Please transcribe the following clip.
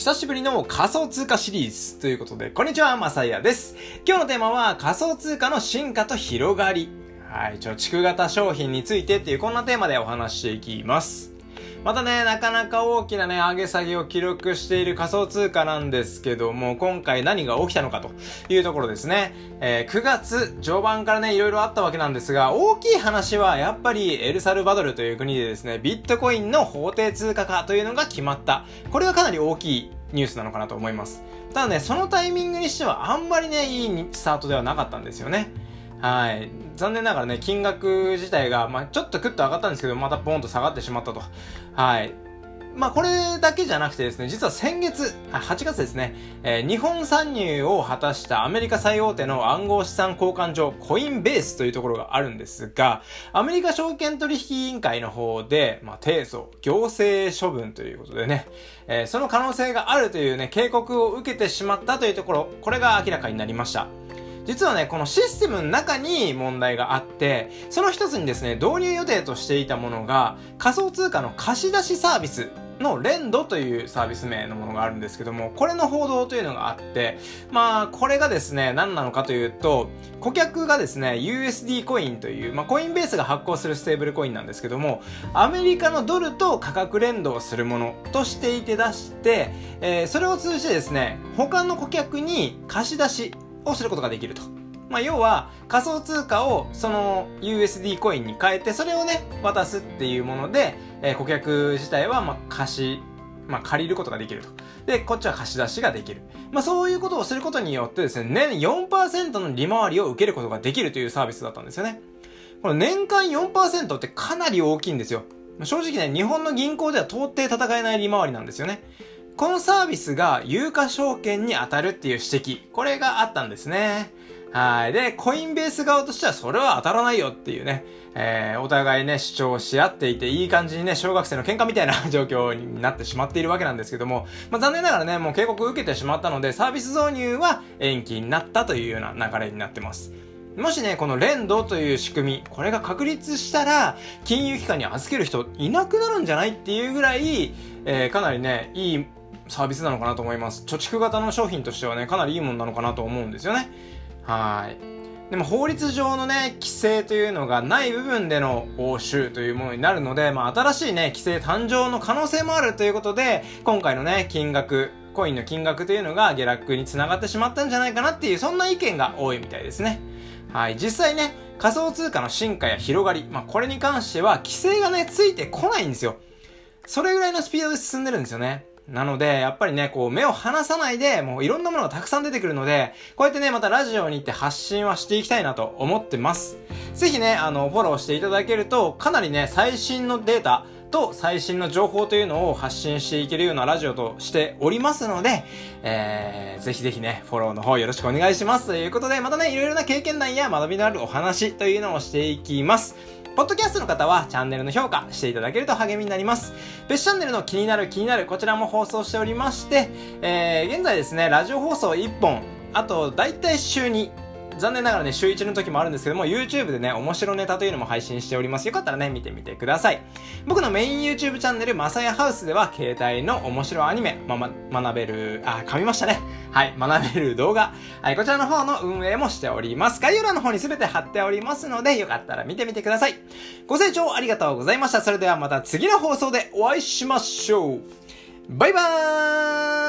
久しぶりの仮想通貨シリーズということで、こんにちは、まさやです。今日のテーマは仮想通貨の進化と広がり。はい、貯蓄型商品についてっていうこんなテーマでお話していきます。またね、なかなか大きなね、上げ下げを記録している仮想通貨なんですけども、今回何が起きたのかというところですね。えー、9月序盤からね、いろいろあったわけなんですが、大きい話はやっぱりエルサルバドルという国でですね、ビットコインの法定通貨化というのが決まった。これがかなり大きいニュースなのかなと思います。ただね、そのタイミングにしてはあんまりね、いいスタートではなかったんですよね。はい。残念ながらね、金額自体が、まあ、ちょっとクッと上がったんですけど、またポンと下がってしまったと。はい。まあ、これだけじゃなくてですね、実は先月、8月ですね、えー、日本参入を果たしたアメリカ最大手の暗号資産交換所、コインベースというところがあるんですが、アメリカ証券取引委員会の方で、まあ、提訴、行政処分ということでね、えー、その可能性があるというね、警告を受けてしまったというところ、これが明らかになりました。実はね、このシステムの中に問題があって、その一つにですね、導入予定としていたものが、仮想通貨の貸し出しサービスのレンドというサービス名のものがあるんですけども、これの報道というのがあって、まあ、これがですね、何なのかというと、顧客がですね、USD コインという、まあ、コインベースが発行するステーブルコインなんですけども、アメリカのドルと価格連動するものとしていて出して、えー、それを通じてですね、他の顧客に貸し出しをすることができると。まあ、要は仮想通貨をその USD コインに変えてそれをね渡すっていうもので、えー、顧客自体はまあ貸し、まあ、借りることができると。で、こっちは貸し出しができる。まあ、そういうことをすることによってですね、年4%の利回りを受けることができるというサービスだったんですよね。この年間4%ってかなり大きいんですよ。正直ね、日本の銀行では到底戦えない利回りなんですよね。このサービスが有価証券に当たるっていう指摘、これがあったんですね。はい。で、コインベース側としてはそれは当たらないよっていうね、えー、お互いね、主張し合っていて、いい感じにね、小学生の喧嘩みたいな状況になってしまっているわけなんですけども、まあ、残念ながらね、もう警告を受けてしまったので、サービス導入は延期になったというような流れになってます。もしね、この連動という仕組み、これが確立したら、金融機関に預ける人いなくなるんじゃないっていうぐらい、えー、かなりね、いいサービスなのかなと思います。貯蓄型の商品としてはね、かなりいいものなのかなと思うんですよね。はい。でも法律上のね、規制というのがない部分での応酬というものになるので、まあ新しいね、規制誕生の可能性もあるということで、今回のね、金額、コインの金額というのが下落につながってしまったんじゃないかなっていう、そんな意見が多いみたいですね。はい。実際ね、仮想通貨の進化や広がり、まあこれに関しては規制がね、ついてこないんですよ。それぐらいのスピードで進んでるんですよね。なので、やっぱりね、こう、目を離さないで、もういろんなものがたくさん出てくるので、こうやってね、またラジオに行って発信はしていきたいなと思ってます。ぜひね、あの、フォローしていただけると、かなりね、最新のデータ、と最新の情報というのを発信していけるようなラジオとしておりますので、えー、ぜひぜひね、フォローの方よろしくお願いします。ということで、またね、いろいろな経験談や学びのあるお話というのをしていきます。ポッドキャストの方はチャンネルの評価していただけると励みになります。別チャンネルの気になる気になるこちらも放送しておりまして、えー、現在ですね、ラジオ放送1本、あと、だいたい週に残念ながらね、週1の時もあるんですけども、YouTube でね、面白ネタというのも配信しております。よかったらね、見てみてください。僕のメイン YouTube チャンネル、まさやハウスでは、携帯の面白アニメ、ま、ま、学べる、あ、噛みましたね。はい、学べる動画。はい、こちらの方の運営もしております。概要欄の方に全て貼っておりますので、よかったら見てみてください。ご清聴ありがとうございました。それではまた次の放送でお会いしましょう。バイバーイ